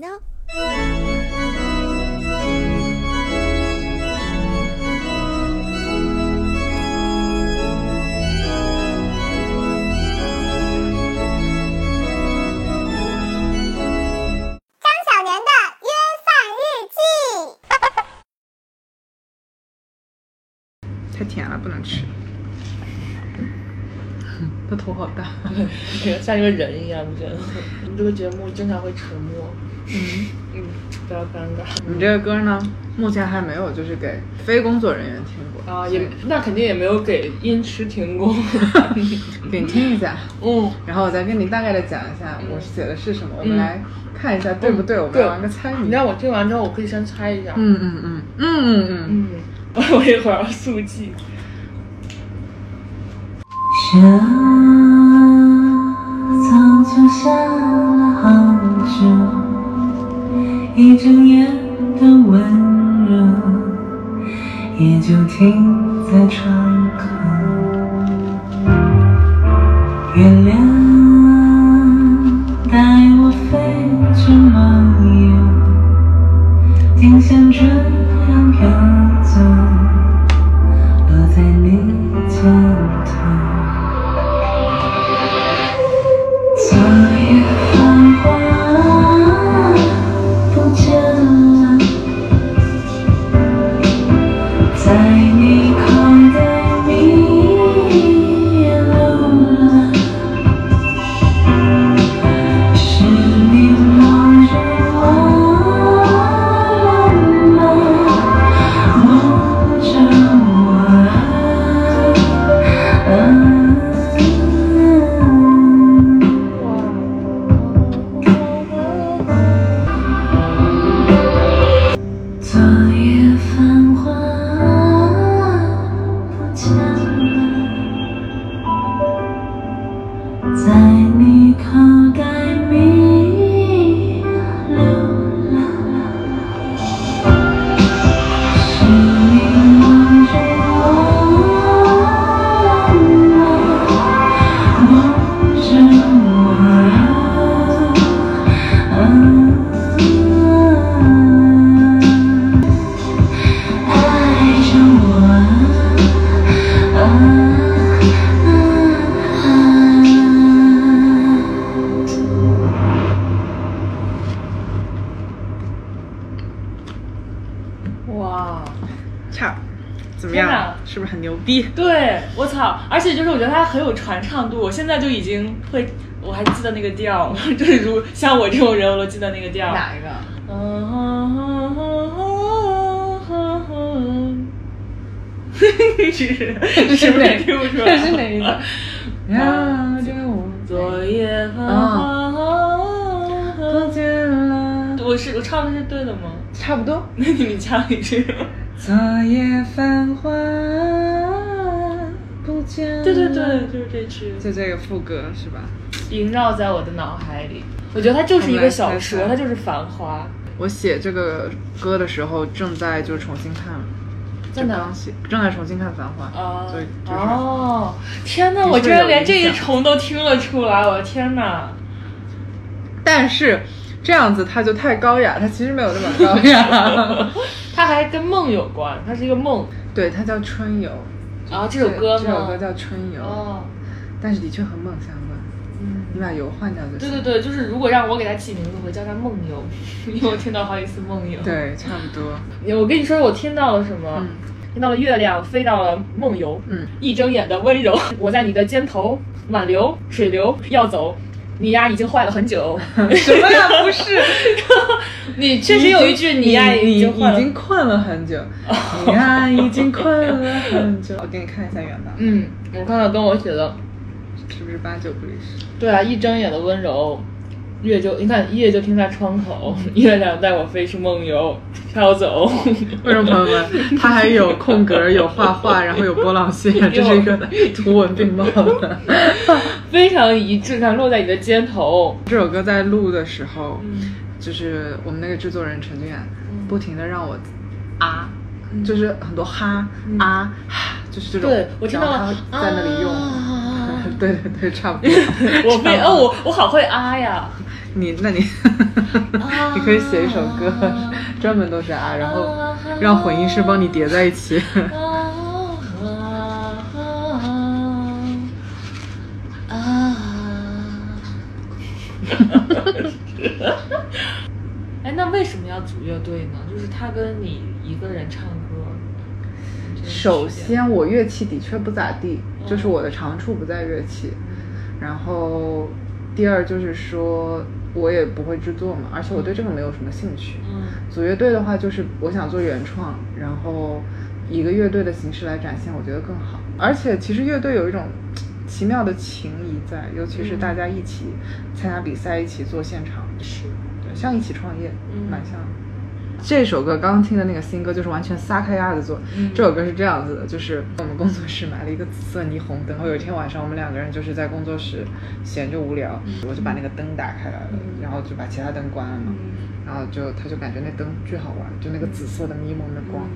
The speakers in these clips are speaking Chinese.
呢？张小年的约饭日记。太甜了，不能吃。他头好大。像一个人一样，你觉得？我们这个节目经常会沉默，嗯，嗯，比较尴尬。你这个歌呢，目前还没有就是给非工作人员听过啊，也那肯定也没有给音痴听过。给你听一下，嗯，然后我再跟你大概的讲一下我写的是什么，我们来看一下对不对，我们对来玩个猜谜。你让我听完之后，我可以先猜一下。嗯嗯嗯嗯嗯嗯，嗯，我一会儿要速记。雪早就下了好久，一整夜的温热也就停在窗口。月亮带我飞去梦游，听想着在你看传唱度，我现在就已经会，我还记得那个调，就是如像我这种人，我都记得那个调。哪一个？是 是不是听不出来？这是哪一个？呀，这个我昨夜繁花不见了，我是我唱的是对的吗？差不多。那你们唱一句。昨夜繁华对对对，就是这句，就这个副歌是吧？萦绕在我的脑海里。我觉得它就是一个小说，它就是《繁花我写这个歌的时候，正在就是重新看，》。在哪？写，正在重新看《繁花》啊所以就是哦，天哪！我居然连这一重都听了出来，我的天哪！但是这样子它就太高雅，它其实没有那么高雅。它还跟梦有关，它是一个梦。对，它叫春游。然后这首歌呢？这首歌叫春游，哦，但是的确和梦相关。嗯，你把游换掉就行。对对对，就是如果让我给它起名字，我会叫它梦游，因为我听到好几次梦游。对，差不多。我跟你说，我听到了什么？嗯听到了月亮飞到了梦游，嗯，一睁眼的温柔，我在你的肩头，挽留水流要走，你呀已经坏了很久。什么呀？不是，你确实有一句你呀已经坏了已经困了很久，你呀已经困了很久。我给你看一下原版，嗯，我看看跟我写的，是不是八九不离十？对啊，一睁眼的温柔，月就你看月就停在窗口，月亮带我飞去梦游，飘走。观众朋友们，它还有空格，有画画，然后有波浪线，这是一个图文并茂的。非常一致，它落在你的肩头。这首歌在录的时候，嗯就是我们那个制作人陈俊远，不停的让我啊，就是很多哈啊哈，就是这种。对我听到他在那里用。啊对对对，差不多。我非哦，我我好会啊呀！你那你 你可以写一首歌，专门都是啊，然后让混音师帮你叠在一起。哎，那为什么要组乐队呢？就是他跟你一个人唱歌。首先，我乐器的确不咋地，就是我的长处不在乐器。然后，第二就是说，我也不会制作嘛，而且我对这个没有什么兴趣。嗯组乐队的话，就是我想做原创，然后以一个乐队的形式来展现，我觉得更好。而且，其实乐队有一种奇妙的情谊在，尤其是大家一起参加比赛，一起做现场，是，对，像一起创业，嗯蛮像的。这首歌刚刚听的那个新歌就是完全撒开丫子做。嗯。这首歌是这样子的，就是我们工作室买了一个紫色霓虹灯，然后有一天晚上我们两个人就是在工作室闲着无聊，我就把那个灯打开来了，嗯。然后就把其他灯关了嘛，然后就他就感觉那灯巨好玩，就那个紫色的迷蒙的光，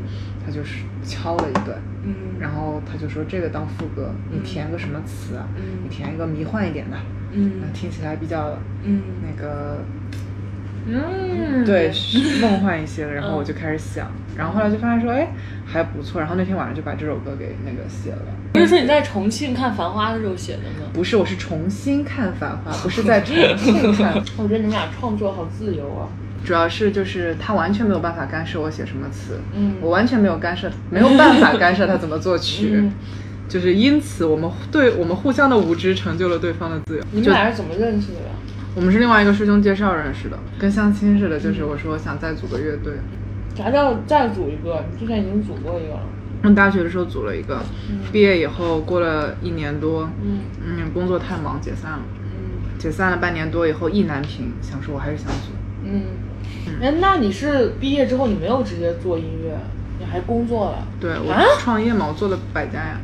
他就是敲了一段，嗯。然后他就说这个当副歌，你填个什么词啊？嗯。你填一个迷幻一点的，嗯。听起来比较嗯。那个嗯，对，是梦幻一些的。然后我嗯就开始想，然后后来就发现说，哎，还不错。然后那天晚上就把这首歌给那个写了。不是说你在重庆看《繁花》的时候写的吗？不是，我是重新看《繁花》，不是在重庆看。我觉得你们俩创作好自由啊。主要是就是他完全没有办法干涉我写什么词，嗯我完全没有干涉，没有办法干涉他怎么作曲。嗯就是因此，我们对我们互相的无知成就了对方的自由。你们俩是怎么认识的呀？我们是另外一个师兄介绍认识的，跟相亲似的。就是我说我想再组个乐队，啥叫再组一个？你之前已经组过一个了。上，大学的时候组了一个，毕业以后过了一年多，嗯嗯，工作太忙解散了，嗯解散了半年多以后意难平，想说我还是想组。嗯。哎，那你是毕业之后你没有直接做音乐，你还工作了？对我啊创业嘛，我做了百家呀。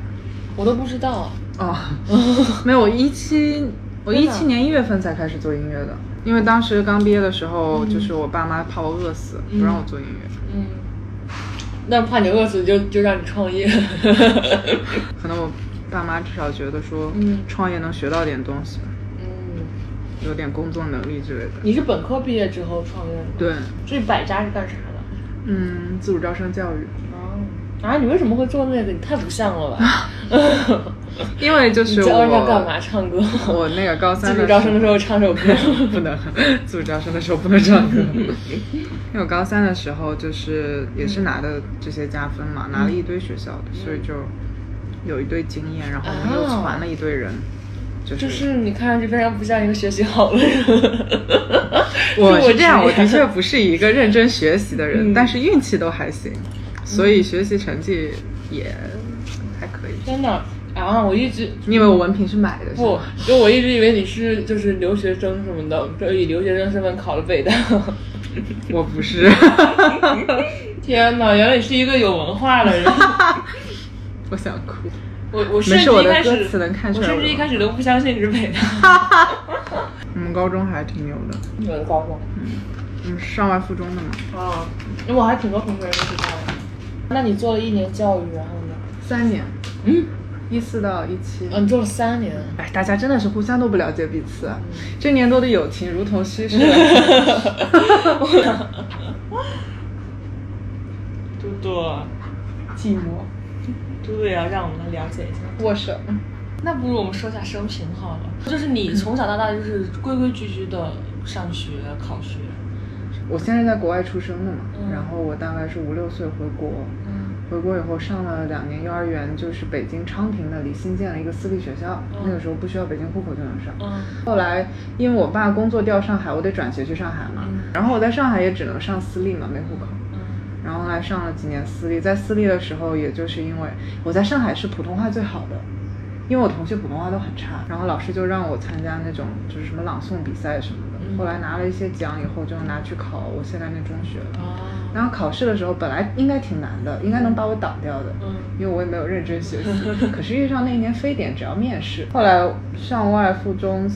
我都不知道。哦，没有，我一七我一七年一月份才开始做音乐的，因为当时刚毕业的时候，就是我爸妈怕我饿死，不让我做音乐，嗯。那怕你饿死就就让你创业。可能我爸妈至少觉得说，嗯创业能学到点东西，嗯。有点工作能力之类的。你是本科毕业之后创业的？对，这百家是干啥的？嗯，自主招生教育，哦。啊，你为什么会做那个？你太不像了吧！因为就是教人家干嘛？唱歌？我那个高三自主招生的时候唱首歌。不能，自主招生的时候不能唱歌。因为我高三的时候就是也是拿的这些加分嘛，拿了一堆学校的，所以就有一堆经验，然后我们又啊传了一堆人，就是就是你看上去非常不像一个学习好的人。我是这样，我的确不是一个认真学习的人，嗯但是运气都还行，所以学习成绩也还可以。真的啊！我一直你以为我文凭是买的？是不，就我一直以为你是就是留学生什么的，就以留学生身份考了北大。我不是，天哪，原来你是一个有文化的人。我想哭。我我甚至我的一开始歌词能看出我来甚至一开始都不相信你是北大。我们高中还挺牛的，我的高中我们是上外附中的嘛，啊，因为我还挺多同学都知道的。那你做了一年教育，然后呢？三年，嗯，一四到一七。啊，你做了三年。哎，大家真的是互相都不了解彼此，啊，这年多的友情如同稀释。嘟嘟，寂寞，嘟嘟也要让我们来了解一下。握手。那不如我们说一下生平好了。就是你从小到大就是规规矩矩的上学考学。我现在在国外出生的嘛，嗯。然后我大概是五六岁回国，嗯。回国以后上了两年幼儿园，就是北京昌平那里新建了一个私立学校，嗯。那个时候不需要北京户口就能上。嗯。后来因为我爸工作调上海，我得转学去上海嘛，嗯。然后我在上海也只能上私立嘛，没户口。嗯。然后后来上了几年私立，在私立的时候，也就是因为我在上海是普通话最好的，因为我同学普通话都很差，然后老师就让我参加那种就是什么朗诵比赛什么的。嗯后来拿了一些奖以后，就拿去考我现在那中学了。啊然后考试的时候本来应该挺难的，应该能把我挡掉的，嗯因为我也没有认真学习。可是遇上那一年非典，只要面试。后来上外附中，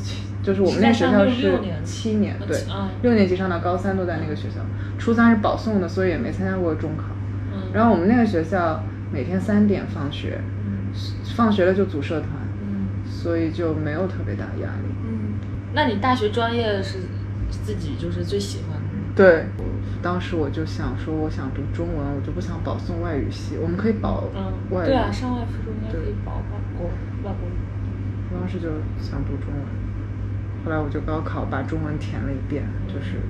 就是我们那个学校是七年，对啊，六年级上到高三都在那个学校，初三是保送的，所以也没参加过中考。嗯然后我们那个学校每天三点放学，放学了就组社团，嗯所以就没有特别大的压力。嗯，那你大学专业是自己就是最喜欢的。对，当时我就想说，我想读中文，我就不想保送外语系。我们可以保嗯，外语，对啊，上外附中应该可以保保国外国语。我当时就想读中文，后来我就高考把中文填了一遍，就是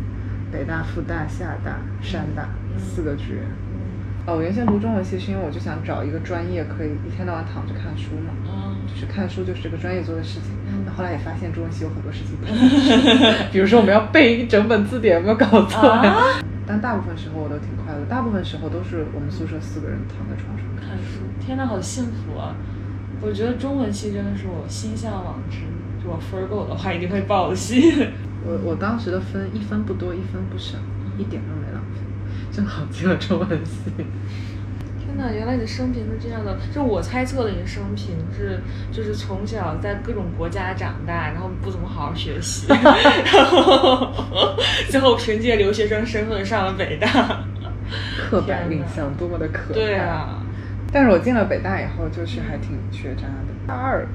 北大、复大、厦大、山大四个志愿。哦，我原先读中文系是因为我就想找一个专业可以一天到晚躺着看书嘛，嗯就是看书就是这个专业做的事情。那后来也发现中文系有很多事情 比如说我们要背一整本字典，有没有搞错呀？但大部分时候我都挺快乐，大部分时候都是我们宿舍四个人躺在床上看。看书，天呐，好幸福啊！我觉得中文系真的是我心向往之，如果分儿够的话一定会报的系。我我当时的分一分不多，一分不少，一点都没浪费，正好进了中文系。天呐，原来你的生平是这样的，就我猜测的你的生平是，就是从小在各种国家长大，然后不怎么好好学习，然后最后凭借留学生身份上了北大。刻板印象多么的可怕。对啊，但是我进了北大以后，就是还挺学渣的。大二、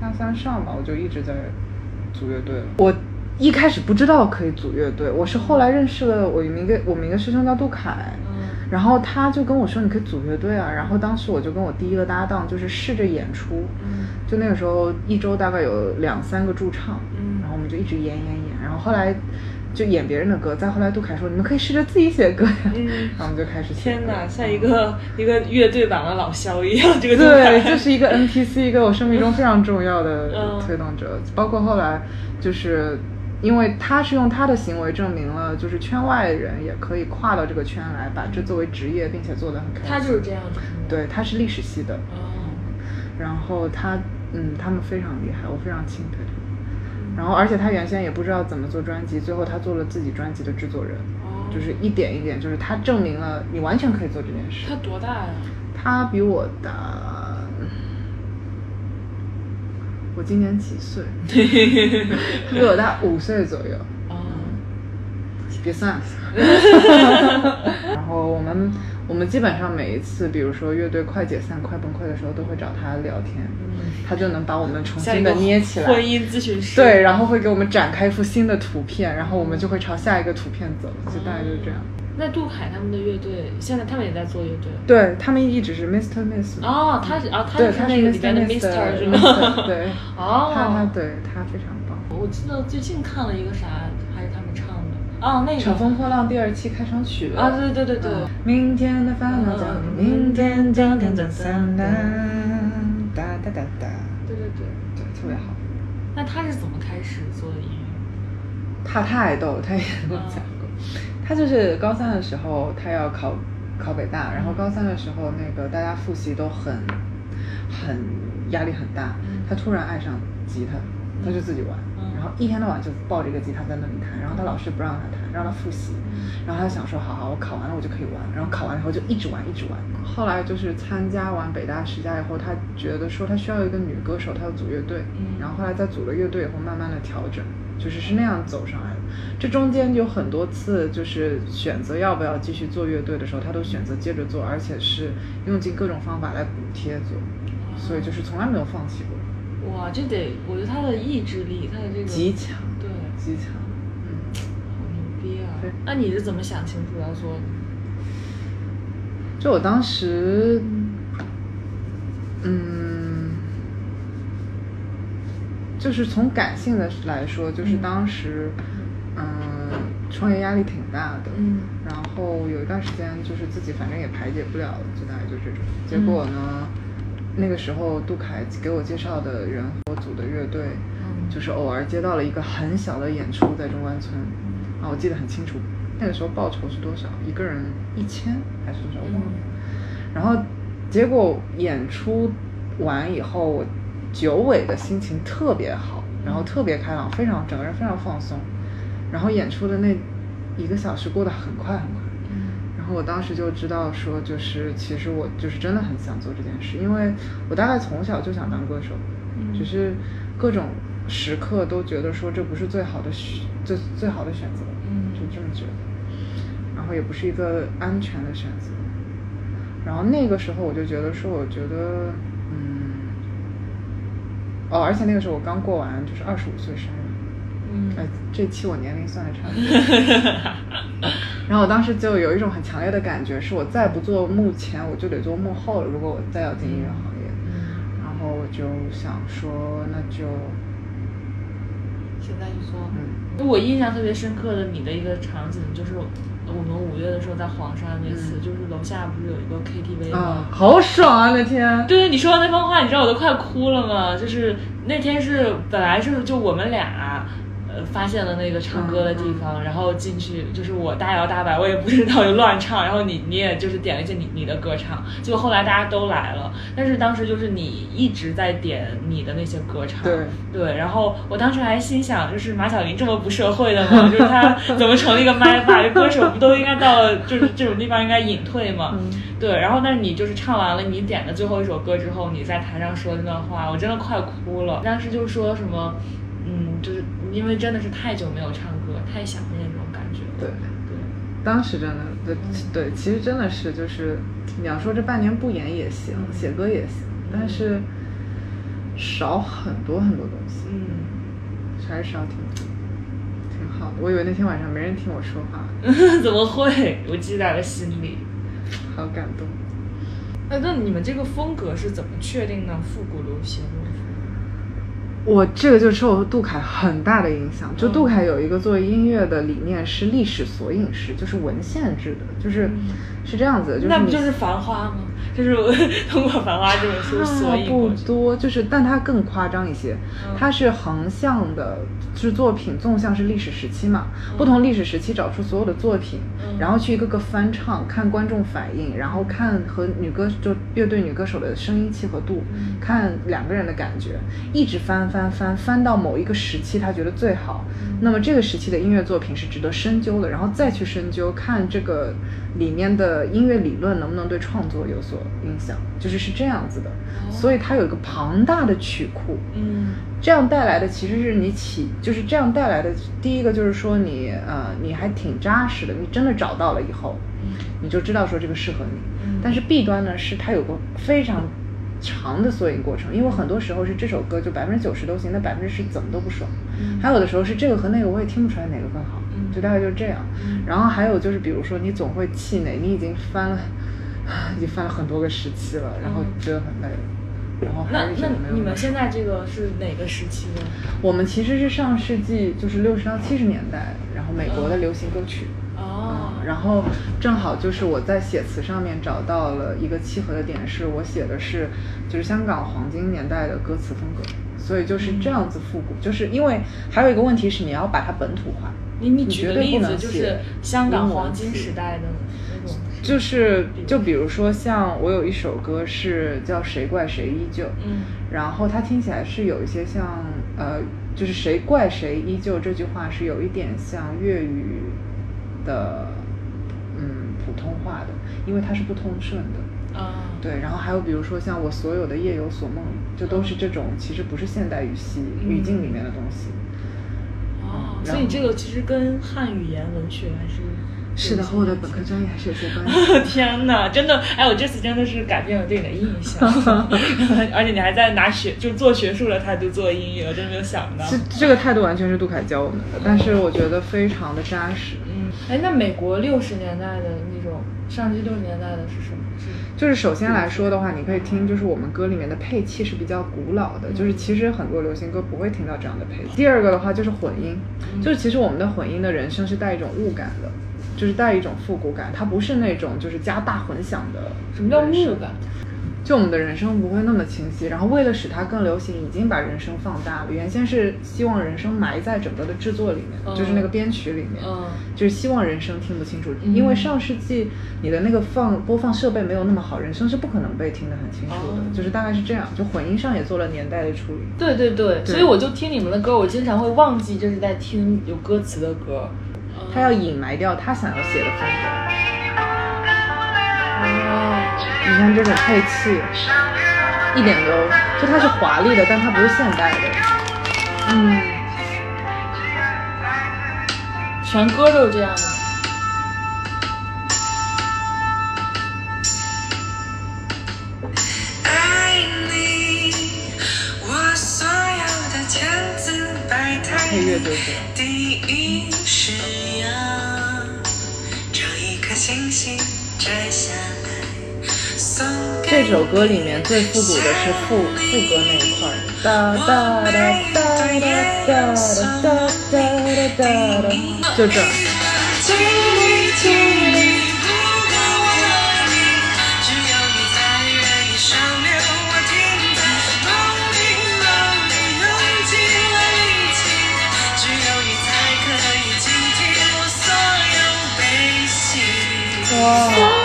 大三上吧，我就一直在组乐队了。我一开始不知道可以组乐队，我是后来认识了我一个我们一个师兄叫杜凯，嗯然后他就跟我说你可以组乐队啊。然后当时我就跟我第一个搭档就是试着演出，嗯就那个时候一周大概有两三个驻唱，嗯然后我们就一直演演演，然后后来就演别人的歌。再后来杜凯说你们可以试着自己写歌呀，嗯 然后我们就开始写。天呐，像一个一个乐队版的老肖一样，这个对，就就是一个 NPC，一个我生命中非常重要的 嗯推动者。包括后来，就是因为他是用他的行为证明了，就是圈外人也可以跨到这个圈来，把这作为职业，并且做得很开心。他就是这样的，对，他是历史系的，哦，然后他，嗯，他们非常厉害，我非常钦佩他们。然后，而且他原先也不知道怎么做专辑，最后他做了自己专辑的制作人，哦就是一点一点，就是他证明了你完全可以做这件事。他多大呀？他比我大，我今年几岁？他 比我大五岁左右，哦，别算了。然后我们我们基本上每一次，比如说乐队快解散、快崩溃的时候，都会找他聊天，他就能把我们重新的捏起来。婚姻咨询师。对，然后会给我们展开一幅新的图片，然后我们就会朝下一个图片走，就大概就是这样。那杜凯他们的乐队，现在他们也在做乐队。对他们一直是 Mr. Miss。哦，他是啊，他对，是那个里 Mr. 边的 Mister 是 吗？对，哦，他他对他非常棒。我记得最近看了一个啥，还是他们唱的哦，那个乘风破浪第二期开场曲啊，对对对对，明天的烦恼将你明天将天降散哒哒哒哒哒，对对对。对，特别好。那他是怎么开始做的音乐？他太逗了，他也跟我讲过，他就是高三的时候，他要考考北大，然后高三的时候，那个大家复习都很很压力很大，他突然爱上吉他，他就自己玩，然后一天到晚就抱着一个吉他在那里弹，然后他老师不让他弹，让他复习，然后他就想说，好好，我考完了我就可以玩，然后考完了以后就一直玩一直玩。后来就是参加完北大十佳以后，他觉得说他需要一个女歌手，他要组乐队，然后后来在组了乐队以后，慢慢的调整，就是是那样走上来的。这中间有很多次，就是选择要不要继续做乐队的时候，他都选择接着做，而且是用尽各种方法来补贴做，所以就是从来没有放弃过，哇，这得，我觉得他的意志力，他的这个极强，对，极强。嗯，好牛逼啊对！那你是怎么想清楚要做的？就我当时，嗯，就是从感性的来说，就是当时，嗯，创业压力挺大的，嗯然后有一段时间就是自己反正也排解不了了，就大概就这种。结果呢，那个时候杜凯给我介绍的人和我组的乐队，嗯就是偶尔接到了一个很小的演出在中关村，啊，我记得很清楚，那个时候报酬是多少？一个人一千还是多少？我忘了。然后结果演出完以后，我九尾的心情特别好，然后特别开朗，非常整个人非常放松。然后演出的那一个小时过得很快很快。然后我当时就知道说，就是其实我就是真的很想做这件事，因为我大概从小就想当歌手，只是各种时刻都觉得说这不是最好的选最最好的选择，嗯就这么觉得。然后也不是一个安全的选择。然后那个时候我就觉得说，我觉得，嗯，哦，而且那个时候我刚过完就是二十五岁生日，嗯呃，这期我年龄算的差不多。然后我当时就有一种很强烈的感觉，是我再不做幕前，我就得做幕后了。如果我再要进音乐行业，嗯，然后我就想说，那就现在一说。嗯，我印象特别深刻的你的一个场景，就是我们五月的时候在黄山那次，嗯就是楼下不是有一个 KTV 啊吗？，好爽啊那天。对你说的那番话，你知道我都快哭了吗？就是那天是本来是就我们俩。呃，发现了那个唱歌的地方，然后进去就是我大摇大摆，我也不知道就乱唱，然后你你也就是点了一些你你的歌唱，结果后来大家都来了，但是当时就是你一直在点你的那些歌唱，对对，然后我当时还心想，就是马小玲这么不社会的吗？就是她怎么成了一个麦霸？这歌手不都应该到了就是这种地方应该隐退吗？嗯对，然后但是你就是唱完了你点的最后一首歌之后，你在台上说的那段话，我真的快哭了。当时就说什么，嗯，就是因为真的是太久没有唱歌，太想念那种感觉了。对对，当时真的，对对，其实真的是就是，你要说这半年不演也行，写歌也行，但是少很多很多东西，嗯，还是少挺多，挺好的。我以为那天晚上没人听我说话，怎么会？我记在了心里。好感动。那那你们这个风格是怎么确定呢？复古流行？我这个就受杜凯很大的影响。就嗯杜凯有一个做音乐的理念是历史索引式，就是文献制的，就是、嗯是这样子的，就是你那不就是《繁花》吗？就是我通过《繁花》这本书索差不。多，就是但它更夸张一些，嗯。它是横向的是作品，纵向是历史时期嘛，不同历史时期找出所有的作品，嗯。然后去一个个翻唱，看观众反应，然后看和女歌就乐队女歌手的声音契合度，嗯看两个人的感觉，一直翻翻翻翻到某一个时期，他觉得最好，嗯。那么这个时期的音乐作品是值得深究的，然后再去深究看这个里面的音乐理论能不能对创作有所影响，就是是这样子的，所以它有一个庞大的曲库，嗯。这样带来的其实是你起，就是这样带来的第一个就是说你呃你还挺扎实的，你真的找到了以后，你就知道说这个适合你。嗯。但是弊端呢是它有个非常长的缩影过程，因为很多时候是这首歌就百分之九十都行，那百分之十怎么都不爽。嗯。还有的时候是这个和那个我也听不出来哪个更好，嗯。就大概就是这样。嗯。然后还有就是比如说你总会气馁，你已经翻了，已经翻了很多个时期了，然后嗯觉得很累了。然后还那那你们现在这个是哪个时期呢？我们其实是上世纪就是六十到七十年代，然后美国的流行歌曲。哦嗯，然后正好就是我在写词上面找到了一个契合的点，是我写的是就是香港黄金年代的歌词风格，所以就是这样子复古。就是因为还有一个问题是你要把它本土化，你你举绝对个例子，就是不能写香港黄金时代的。就是就比如说像我有一首歌是叫谁怪谁依旧，嗯然后它听起来是有一些像呃，就是谁怪谁依旧这句话是有一点像粤语的嗯普通话的，因为它是不通顺的。啊对，然后还有比如说像我所有的夜有所梦，就都是这种其实不是现代语系、嗯语境里面的东西。哦，所以这个其实跟汉语言文学还是是的，和我的本科专业还是有些关系。天呐，真的，哎，我这次真的是改变了对你的印象，而且你还在拿学就做学术的态度做音乐，我真没有想到。这这个态度完全是杜凯教我们的，但是我觉得非常的扎实。嗯，哎，那美国六十年代的那种，上世纪六十年代的是什么？就是首先来说的话，你可以听，就是我们歌里面的配器是比较古老的，就是其实很多流行歌不会听到这样的配器。第二个的话就是混音，就是其实我们的混音的人声是带一种雾感的，就是带一种复古感，它不是那种就是加大混响的。什么叫木感？？就我们的人声不会那么清晰，然后为了使它更流行，已经把人声放大了。原先是希望人声埋在整个的制作里面，嗯就是那个编曲里面，嗯就是希望人声听不清楚，嗯因为上世纪你的那个放播放设备没有那么好，人声是不可能被听得很清楚的，哦就是大概是这样。就混音上也做了年代的处理。对对对，对所以我就听你们的歌，我经常会忘记这是在听有歌词的歌。他要隐埋掉他想要写的风格。哦，你看这种配器，一点都就它是华丽的，但它不是现代的。嗯，全歌都是这样的。爱你，我所有的千姿百态配乐乐就是这样。第一是这首歌里面最复古的是副副歌那一块儿，哒哒哒哒哒哒哒哒哒哒哒，就这儿。哇，哎，那你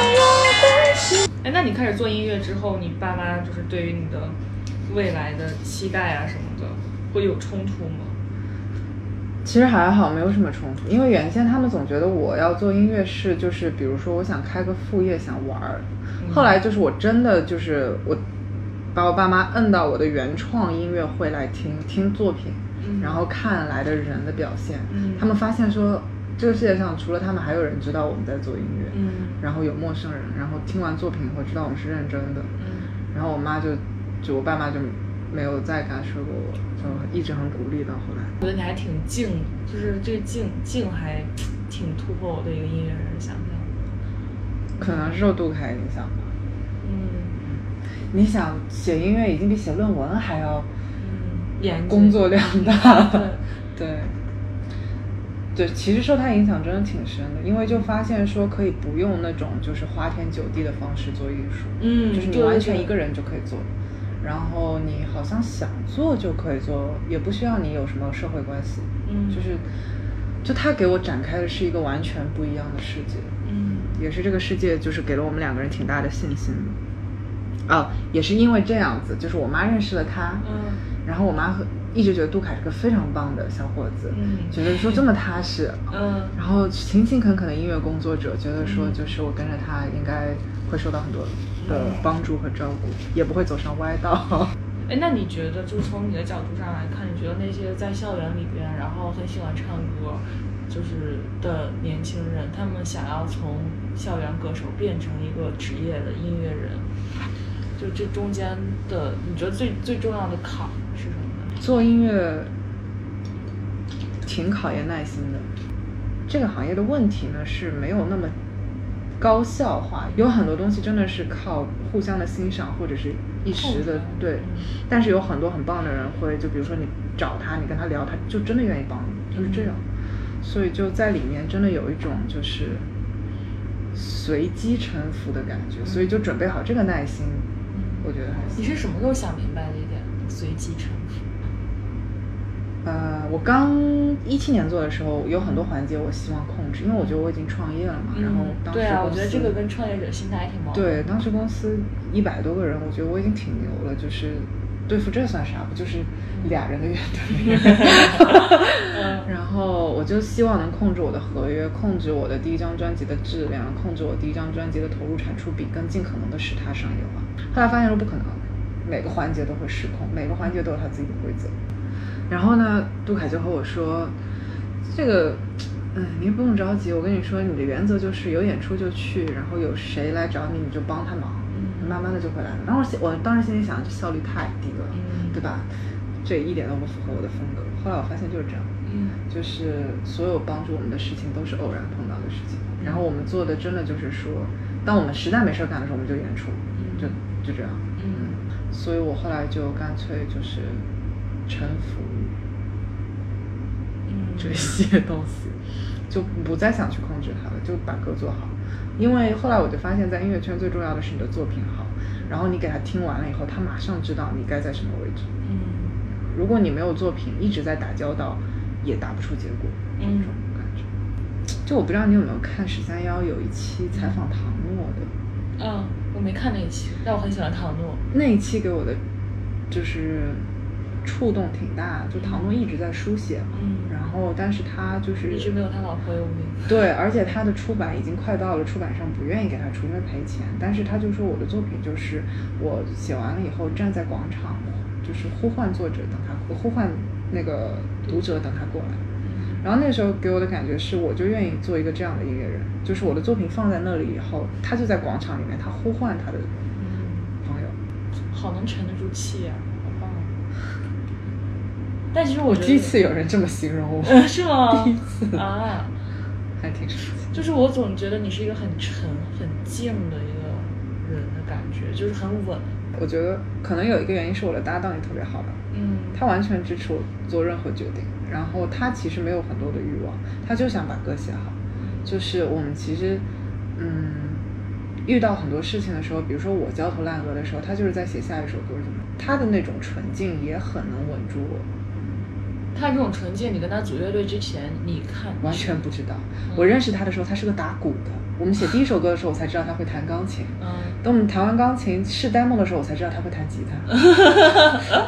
开始做音乐之后，你爸妈就是对于你的未来的期待啊什么的，会有冲突吗？其实还好，没有什么冲突，因为原先他们总觉得我要做音乐是就是，比如说我想开个副业，想玩儿。后来就是我真的就是我把我爸妈摁到我的原创音乐会来听听作品，然后看来的人的表现，嗯他们发现说这个世界上除了他们还有人知道我们在做音乐，嗯然后有陌生人，然后听完作品以后知道我们是认真的，嗯然后我妈就就我爸妈就没有再干涉过我，就一直很鼓励到后来。我觉得你还挺静，就是这个静静还挺突破我对一个音乐人的想象。可能是受杜凯影响吧。嗯你想写音乐已经比写论文还要嗯，严工作量大，对，对，对，其实受他影响真的挺深的，因为就发现说可以不用那种就是花天酒地的方式做艺术，嗯就是你完全一个人就可以做，然后你好像想做就可以做，也不需要你有什么社会关系，嗯就是就他给我展开的是一个完全不一样的世界，嗯也是这个世界就是给了我们两个人挺大的信心的。啊，也是因为这样子，就是我妈认识了他，嗯然后我妈和一直觉得杜凯是个非常棒的小伙子，嗯觉得说这么踏实，嗯然后勤勤恳恳的音乐工作者，觉得说就是我跟着他应该会受到很多的帮助和照顾，也不会走上歪道。哎，那你觉得，就是从你的角度上来看，你觉得那些在校园里边，然后很喜欢唱歌，就是的年轻人，他们想要从校园歌手变成一个职业的音乐人，就这中间的，你觉得最最重要的坎？做音乐挺考验耐心的。这个行业的问题呢是没有那么高效化，有很多东西真的是靠互相的欣赏或者是一时的对嗯，但是有很多很棒的人会，就比如说你找他，你跟他聊，他就真的愿意帮你，就是这样。所以就在里面真的有一种就是随机沉浮的感觉，所以就准备好这个耐心，我觉得还行你。是什么时候想明白这一点？随机沉浮。呃，我刚一七年做的时候，有很多环节我希望控制，因为我觉得我已经创业了嘛。然后当时对啊，我觉得这个跟创业者心态还挺矛盾。对，当时公司一百多个人，我觉得我已经挺牛了，就是对付这算啥？不就是俩人的乐队？嗯然后我就希望能控制我的合约，控制我的第一张专辑的质量，控制我第一张专辑的投入产出比，跟尽可能的使它商业化。后来发现说不可能，每个环节都会失控，每个环节都有它自己的规则。然后呢，杜凯就和我说，这个，嗯，你不用着急，我跟你说，你的原则就是有演出就去，然后有谁来找你，你就帮他忙，嗯慢慢的就会来了。然后我我当时心里想，这效率太低了，嗯对吧？这一点都不符合我的风格。后来我发现就是这样，嗯就是所有帮助我们的事情都是偶然碰到的事情。然后我们做的真的就是说，当我们实在没事儿干的时候，我们就演出，就就这样。嗯所以我后来就干脆就是臣服嗯这些东西，就不再想去控制它了，就把歌做好。因为后来我就发现，在音乐圈最重要的是你的作品好，然后你给他听完了以后，他马上知道你该在什么位置。嗯如果你没有作品，一直在打交道，也打不出结果。嗯这种感觉。就我不知道你有没有看十三幺有一期采访唐诺的，嗯，我没看那一期，但我很喜欢唐诺。那一期给我的就是触动挺大，就唐诺一直在书写嘛，嗯然后但是他就是一直没有他老婆有名。对，而且他的出版已经快到了出版商不愿意给他出，因为赔钱。但是他就说我的作品就是我写完了以后站在广场，就是呼唤作者等他，呼唤那个读者等他过来。然后那时候给我的感觉是，我就愿意做一个这样的音乐人，就是我的作品放在那里以后，他就在广场里面，他呼唤他的嗯，朋友。好能沉得住气呀，啊！但其实我我第一次有人这么形容我，嗯是吗？第一次啊，还挺神奇。就是我总觉得你是一个很沉、很静的一个人的感觉，就是很稳。我觉得可能有一个原因是我的搭档也特别好吧，嗯，他完全支持我做任何决定，然后他其实没有很多的欲望，他就想把歌写好。就是我们其实，嗯，遇到很多事情的时候，比如说我焦头烂额的时候，他就是在写下一首歌什么。他的那种纯净也很能稳住我，他这种纯净，你跟他组乐队之前，你看完全不知道。我认识他的时候，他是个打鼓的。我们写第一首歌的时候，我才知道他会弹钢琴。嗯，等我们弹完钢琴试 demo 的时候，我才知道他会弹吉他。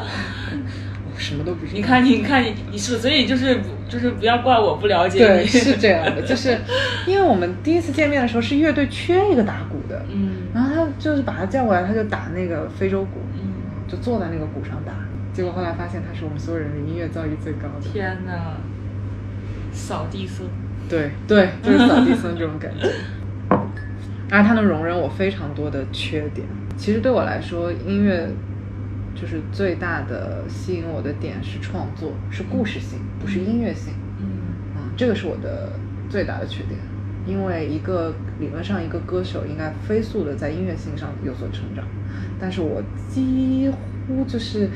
我什么都不知道。你看，你看，你你是，所以就是就是不要怪我不了解对，你。是这样的，就是因为我们第一次见面的时候是乐队缺一个打鼓的，嗯然后他就是把他叫过来，他就打那个非洲鼓，嗯，就坐在那个鼓上打。结果后来发现他是我们所有人的音乐造诣最高的。天哪，扫地僧。对对，就是扫地僧这种感觉。而他能容忍我非常多的缺点。其实对我来说，音乐就是最大的吸引我的点是创作，是故事性，不是音乐性。嗯嗯，这个是我的最大的缺点，因为一个理论上一个歌手应该飞速的在音乐性上有所成长，但是我几乎就是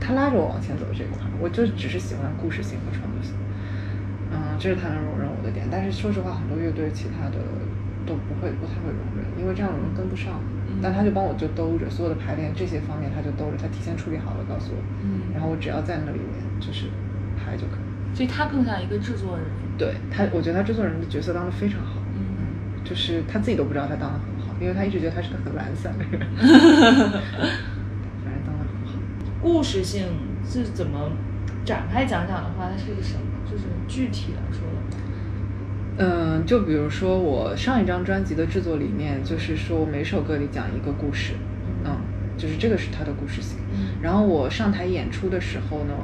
他拉着我往前走这一块，我就只是喜欢故事性和创作性。嗯，这是他能容忍我的点，但是说实话，很多乐队其他的都不会不太会容忍，因为这样的人跟不上。但他就帮我就兜着所有的排练这些方面，他就兜着，他提前处理好了告诉我，嗯然后我只要在那里面就是排就可以。所以他更像一个制作人。对他，我觉得他制作人的角色当的非常好，嗯就是他自己都不知道他当的很好，因为他一直觉得他是个很懒散的人。故事性是怎么展开讲讲的话，它是个什么？就是具体来说的话。嗯，就比如说我上一张专辑的制作理念，就是说每首歌里讲一个故事，嗯，就是这个是它的故事性。嗯然后我上台演出的时候呢，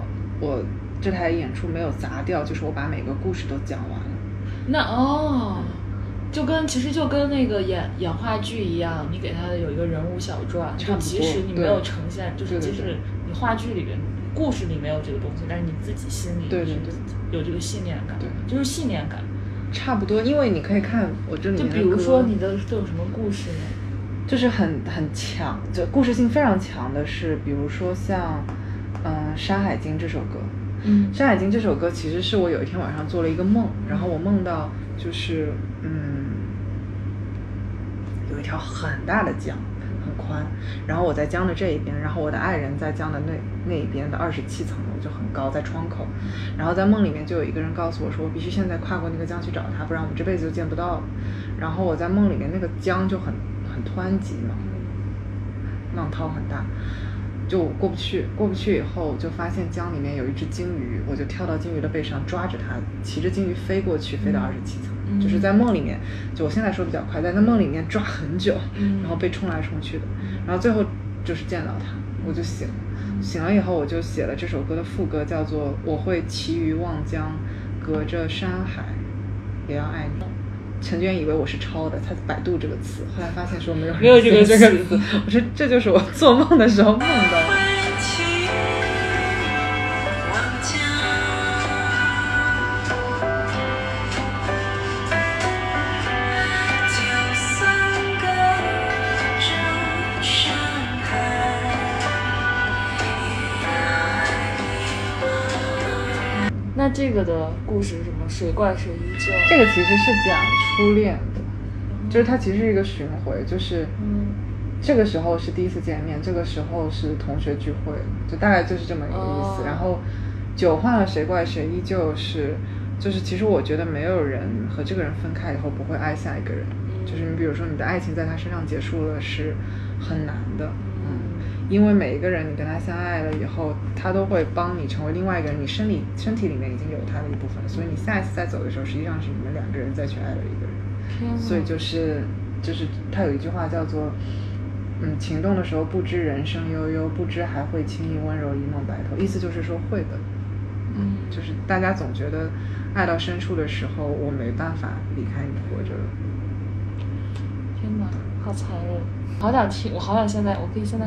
我这台演出没有砸掉，就是我把每个故事都讲完了。那哦，就跟其实就跟那个演演话剧一样，你给他有一个人物小传，就即使你没有呈现，就是即使你话剧里边故事里没有这个东西，但是你自己心里对对对。有这个信念感，对。就是信念感。差不多，因为你可以看我这里就面的歌比如说你的都有什么故事呢？就是很很强，就故事性非常强的是，比如说像，嗯，《山海经》这首歌，嗯《山海经》这首歌其实是我有一天晚上做了一个梦，然后我梦到就是嗯，有一条很大的江，很宽，然后我在江的这一边，然后我的爱人在江的那那一边的二十七层楼就很高，在窗口，然后在梦里面就有一个人告诉我说，我必须现在跨过那个江去找他，不然我们这辈子就见不到了。然后我在梦里面那个江就很很湍急嘛，浪涛很大，就过不去。过不去以后，就发现江里面有一只鲸鱼，我就跳到鲸鱼的背上抓着它，骑着鲸鱼飞过去，飞到二十七层。嗯就是在梦里面，就我现在说比较快，在那梦里面抓很久，嗯然后被冲来冲去的，然后最后就是见到他，我就醒了。醒了以后，我就写了这首歌的副歌，叫做“我会骑鱼望江，隔着山海，也要爱你”。陈娟以为我是抄的，她百度这个词，后来发现说没有没有这个写这词个词。我说这就是我做梦的时候梦到的。个的故事是什么？谁怪谁依旧？这个其实是讲初恋的，就是它其实是一个巡回，就是嗯这个时候是第一次见面，这个时候是同学聚会，就大概就是这么一个意思。哦然后酒换了谁怪谁依旧是，就是其实我觉得没有人和这个人分开以后不会爱下一个人，就是你比如说你的爱情在他身上结束了是很难的，嗯，因为每一个人你跟他相爱了以后，他都会帮你成为另外一个人，你生理身体里面已经有他的一部分，所以你下一次再走的时候，实际上是你们两个人再去爱了一个人。所以就是就是他有一句话叫做，嗯，情动的时候不知人生悠悠，不知还会轻易温柔一梦白头，意思就是说会的，嗯就是大家总觉得爱到深处的时候，我没办法离开你活着了。天哪，好残忍！好想听，我好想现在，我可以现在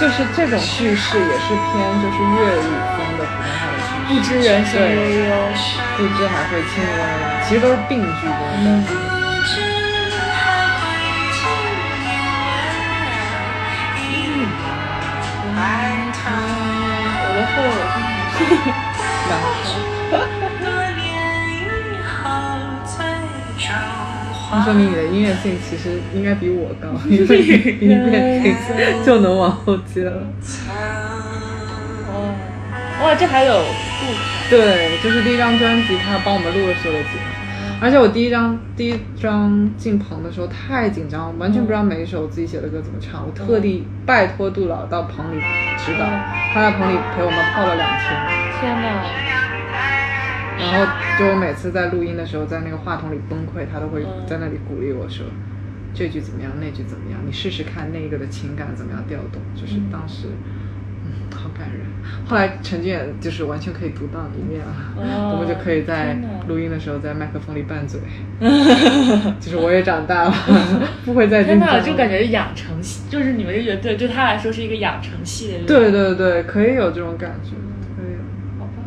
就是这种叙事也是偏就是粤语风的普通话的叙事，不知人生悠悠，不知还会轻悠悠，其实都是病句多说明你的音乐性其实应该比我高，因为你一遍听就能往后接了。哦，哇，这还有对，就是第一张专辑，他帮我们录了所有的节目。而且我第一张第一张进棚的时候太紧张，完全不知道每一首自己写的歌怎么唱。我特地拜托杜老到棚里指导，他在棚里陪我们泡了两天。天哪！然后就我每次在录音的时候，在那个话筒里崩溃，他都会嗯在那里鼓励我说，这句怎么样，那句怎么样，你试试看那个的情感怎么样调动。就是当时，嗯，好感人。后来陈俊也就是完全可以独当一面了，哦我们就可以在录音的时候在麦克风里拌嘴。就是我也长大了，不会再天哪，紧张了。就感觉养成系，就是你们这乐队对他来说是一个养成系的乐对。对对，可以有这种感觉，可以有。好棒！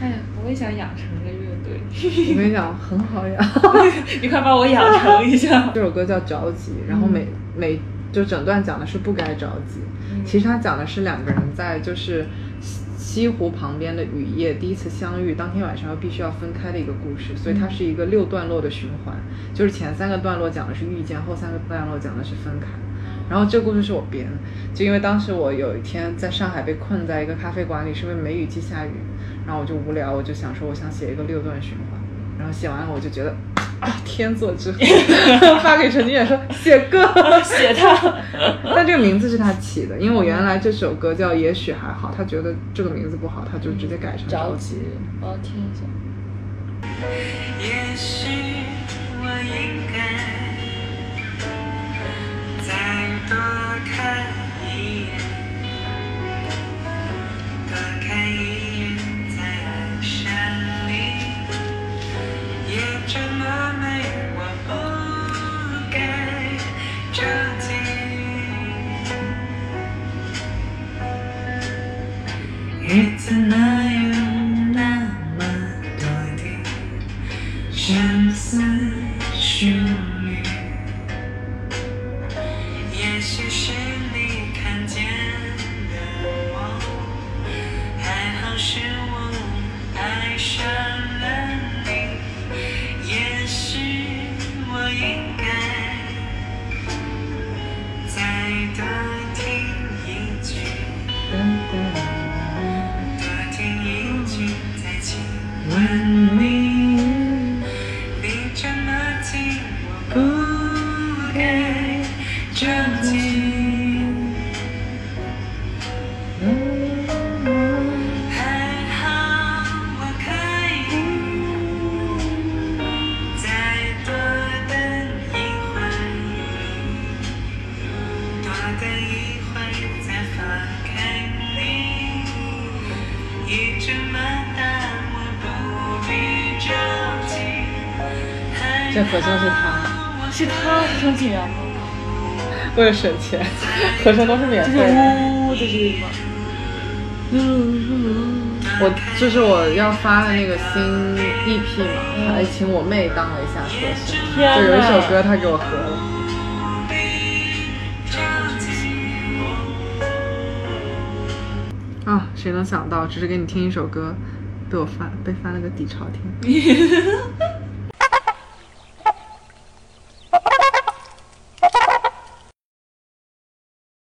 哎呀，我也想养成一个乐队，我跟你讲，很好养。你快把我养成一下。这首歌叫《着急》，然后每、每就整段讲的是不该着急。其实它讲的是两个人在就是西西湖旁边的雨夜第一次相遇，当天晚上又必须要分开的一个故事，所以它是一个六段落的循环，就是前三个段落讲的是遇见，后三个段落讲的是分开。然后这个故事是我编的，就因为当时我有一天在上海被困在一个咖啡馆里，是因为梅雨季下雨，然后我就无聊，我就想说我想写一个六段循环，然后写完了我就觉得啊天作之合，发给陈俊远说写歌，写他，但这个名字是他起的，因为我原来这首歌叫也许还好，他觉得这个名字不好，他就直接改成着急急。，我要听一下。也许我应该再多看一眼，多看一眼，为了省钱，合成都是免就是费？我就是我要发的那个新 EP 嘛，还请我妹当了一下和声，就有一首歌她给我合了。啊，谁能想到，只是给你听一首歌，被我翻被翻了个底朝天。